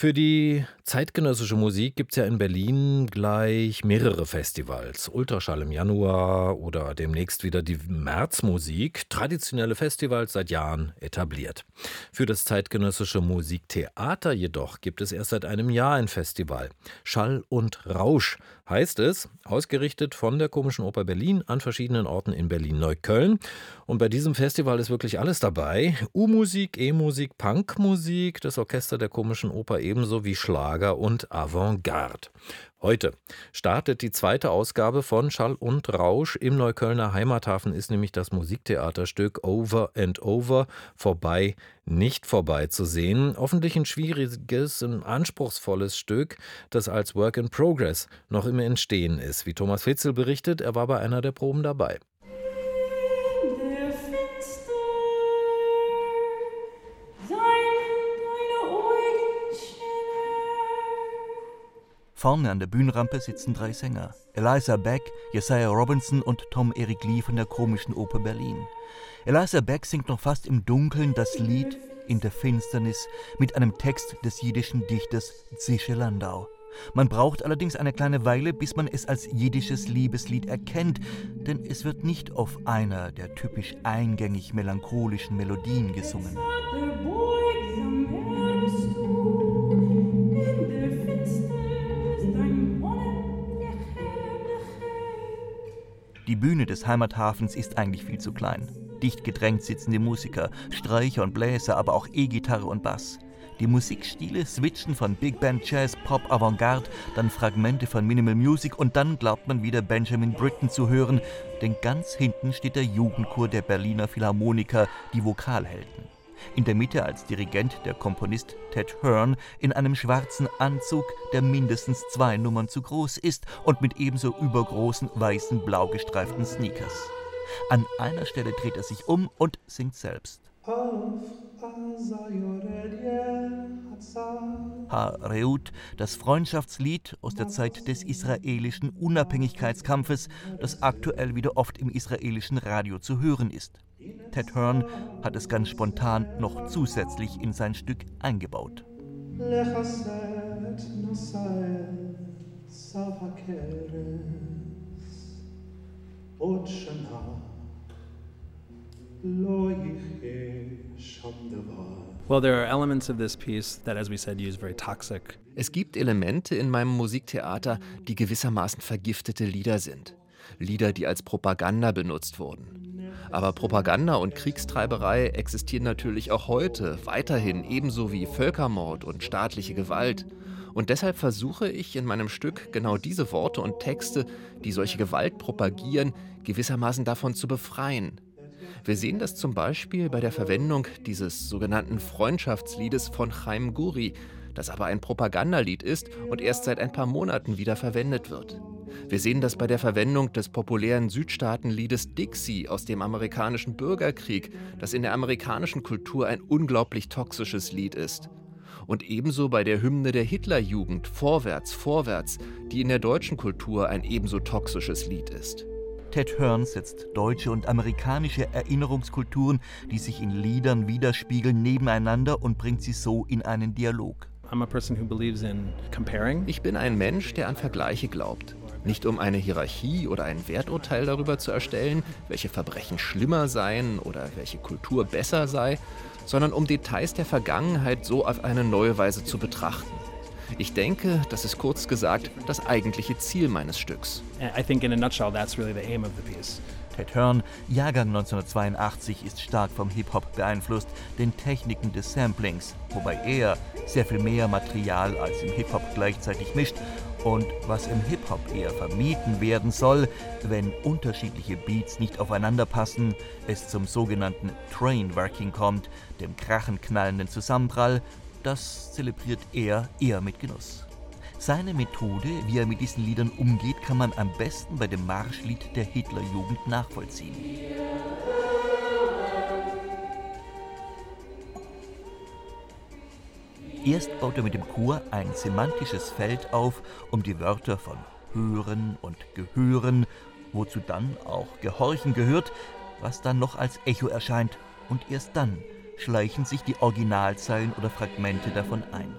Für die zeitgenössische Musik gibt es ja in Berlin gleich mehrere Festivals. Ultraschall im Januar oder demnächst wieder die Märzmusik. Traditionelle Festivals seit Jahren etabliert. Für das zeitgenössische Musiktheater jedoch gibt es erst seit einem Jahr ein Festival. Schall und Rausch heißt es, ausgerichtet von der Komischen Oper Berlin an verschiedenen Orten in Berlin-Neukölln. Und bei diesem Festival ist wirklich alles dabei. U-Musik, E-Musik, Punkmusik, das Orchester der Komischen Oper ebenso wie Schlager Schlager und Avantgarde. Heute startet die zweite Ausgabe von Schall und Rausch. Im Neuköllner Heimathafen ist nämlich das Musiktheaterstück Over and Over vorbei, nicht vorbei zu sehen. Hoffentlich ein schwieriges, ein anspruchsvolles Stück, das als Work in Progress noch im Entstehen ist. Wie Thomas Fitzel berichtet, er war bei einer der Proben dabei. Vorne an der Bühnenrampe sitzen drei Sänger: Eliza Beck, Josiah Robinson und Tom Eric Lee von der Komischen Oper Berlin. Eliza Beck singt noch fast im Dunkeln das Lied In der Finsternis mit einem Text des jiddischen Dichters Zische Landau. Man braucht allerdings eine kleine Weile, bis man es als jiddisches Liebeslied erkennt, denn es wird nicht auf einer der typisch eingängig melancholischen Melodien gesungen. Die Bühne des Heimathafens ist eigentlich viel zu klein. Dicht gedrängt sitzen die Musiker, Streicher und Bläser, aber auch E-Gitarre und Bass. Die Musikstile switchen von Big Band Jazz, Pop, Avantgarde, dann Fragmente von Minimal Music und dann glaubt man wieder Benjamin Britten zu hören, denn ganz hinten steht der Jugendchor der Berliner Philharmoniker, die Vokalhelden. In der Mitte als Dirigent der Komponist Ted Hearn in einem schwarzen Anzug, der mindestens zwei Nummern zu groß ist und mit ebenso übergroßen weißen blau gestreiften Sneakers. An einer Stelle dreht er sich um und singt selbst. Ha-Reut, das Freundschaftslied aus der Zeit des israelischen Unabhängigkeitskampfes, das aktuell wieder oft im israelischen Radio zu hören ist. Ted Hearn hat es ganz spontan noch zusätzlich in sein Stück eingebaut. Well, there are elements of this piece that, as we said, use very toxic. Es gibt Elemente in meinem Musiktheater, die gewissermaßen vergiftete Lieder sind. Lieder, die als Propaganda benutzt wurden. Aber Propaganda und Kriegstreiberei existieren natürlich auch heute weiterhin ebenso wie Völkermord und staatliche Gewalt. Und deshalb versuche ich in meinem Stück genau diese Worte und Texte, die solche Gewalt propagieren, gewissermaßen davon zu befreien. Wir sehen das zum Beispiel bei der Verwendung dieses sogenannten Freundschaftsliedes von Chaim Guri, das aber ein Propagandalied ist und erst seit ein paar Monaten wieder verwendet wird. Wir sehen das bei der Verwendung des populären Südstaatenliedes Dixie aus dem amerikanischen Bürgerkrieg, das in der amerikanischen Kultur ein unglaublich toxisches Lied ist. Und ebenso bei der Hymne der Hitlerjugend Vorwärts, Vorwärts, die in der deutschen Kultur ein ebenso toxisches Lied ist. Ted Hearn setzt deutsche und amerikanische Erinnerungskulturen, die sich in Liedern widerspiegeln, nebeneinander und bringt sie so in einen Dialog. Ich bin ein Mensch, der an Vergleiche glaubt. Nicht um eine Hierarchie oder ein Werturteil darüber zu erstellen, welche Verbrechen schlimmer seien oder welche Kultur besser sei, sondern um Details der Vergangenheit so auf eine neue Weise zu betrachten. Ich denke, das ist kurz gesagt das eigentliche Ziel meines Stücks. I think in a nutshell that's really the aim of the piece. Ted Hearn, Jahrgang 1982, ist stark vom Hip-Hop beeinflusst, den Techniken des Samplings, wobei er sehr viel mehr Material als im Hip-Hop gleichzeitig mischt. Und was im Hip-Hop eher vermieden werden soll, wenn unterschiedliche Beats nicht aufeinander passen, es zum sogenannten Trainworking kommt, dem krachenknallenden Zusammenprall, das zelebriert er eher mit Genuss. Seine Methode, wie er mit diesen Liedern umgeht, kann man am besten bei dem Marschlied der Hitlerjugend nachvollziehen. Erst baut er mit dem Chor ein semantisches Feld auf, um die Wörter von hören und gehören, wozu dann auch gehorchen gehört, was dann noch als Echo erscheint, und erst dann schleichen sich die Originalzeilen oder Fragmente davon ein.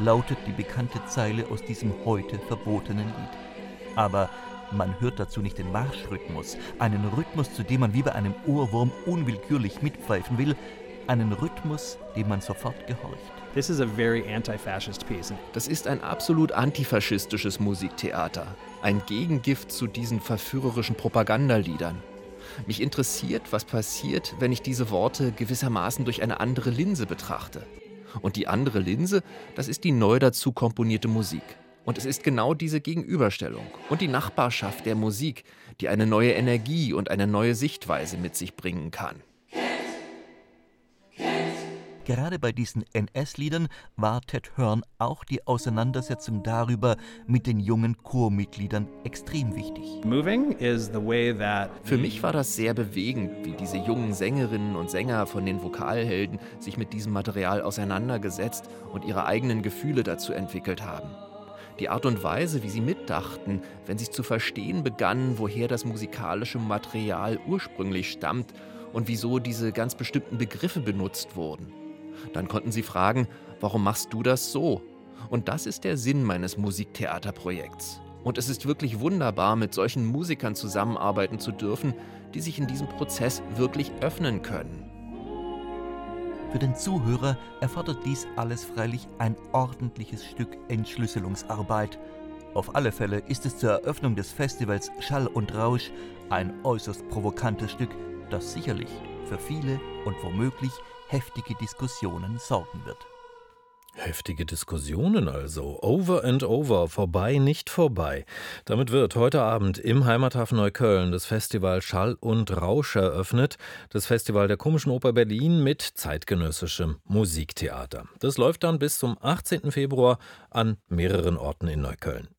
Lautet die bekannte Zeile aus diesem heute verbotenen Lied. Aber man hört dazu nicht den Marschrhythmus, einen Rhythmus, zu dem man wie bei einem Ohrwurm unwillkürlich mitpfeifen will, einen Rhythmus, dem man sofort gehorcht. This is a very anti-fascist piece. Das ist ein absolut antifaschistisches Musiktheater, ein Gegengift zu diesen verführerischen Propagandaliedern. Mich interessiert, was passiert, wenn ich diese Worte gewissermaßen durch eine andere Linse betrachte. Und die andere Linse, das ist die neu dazu komponierte Musik. Und es ist genau diese Gegenüberstellung und die Nachbarschaft der Musik, die eine neue Energie und eine neue Sichtweise mit sich bringen kann. Gerade bei diesen NS-Liedern war Ted Hearn auch die Auseinandersetzung darüber mit den jungen Chormitgliedern extrem wichtig. Für mich war das sehr bewegend, wie diese jungen Sängerinnen und Sänger von den Vokalhelden sich mit diesem Material auseinandergesetzt und ihre eigenen Gefühle dazu entwickelt haben. Die Art und Weise, wie sie mitdachten, wenn sie zu verstehen begannen, woher das musikalische Material ursprünglich stammt und wieso diese ganz bestimmten Begriffe benutzt wurden. Dann konnten sie fragen, warum machst du das so? Und das ist der Sinn meines Musiktheaterprojekts. Und es ist wirklich wunderbar, mit solchen Musikern zusammenarbeiten zu dürfen, die sich in diesem Prozess wirklich öffnen können. Für den Zuhörer erfordert dies alles freilich ein ordentliches Stück Entschlüsselungsarbeit. Auf alle Fälle ist es zur Eröffnung des Festivals Schall und Rausch ein äußerst provokantes Stück, das sicherlich für viele und womöglich heftige Diskussionen sorgen wird. Heftige Diskussionen also. Over and over. Vorbei, nicht vorbei. Damit wird heute Abend im Heimathafen Neukölln das Festival Schall und Rausch eröffnet. Das Festival der Komischen Oper Berlin mit zeitgenössischem Musiktheater. Das läuft dann bis zum 18. Februar an mehreren Orten in Neukölln.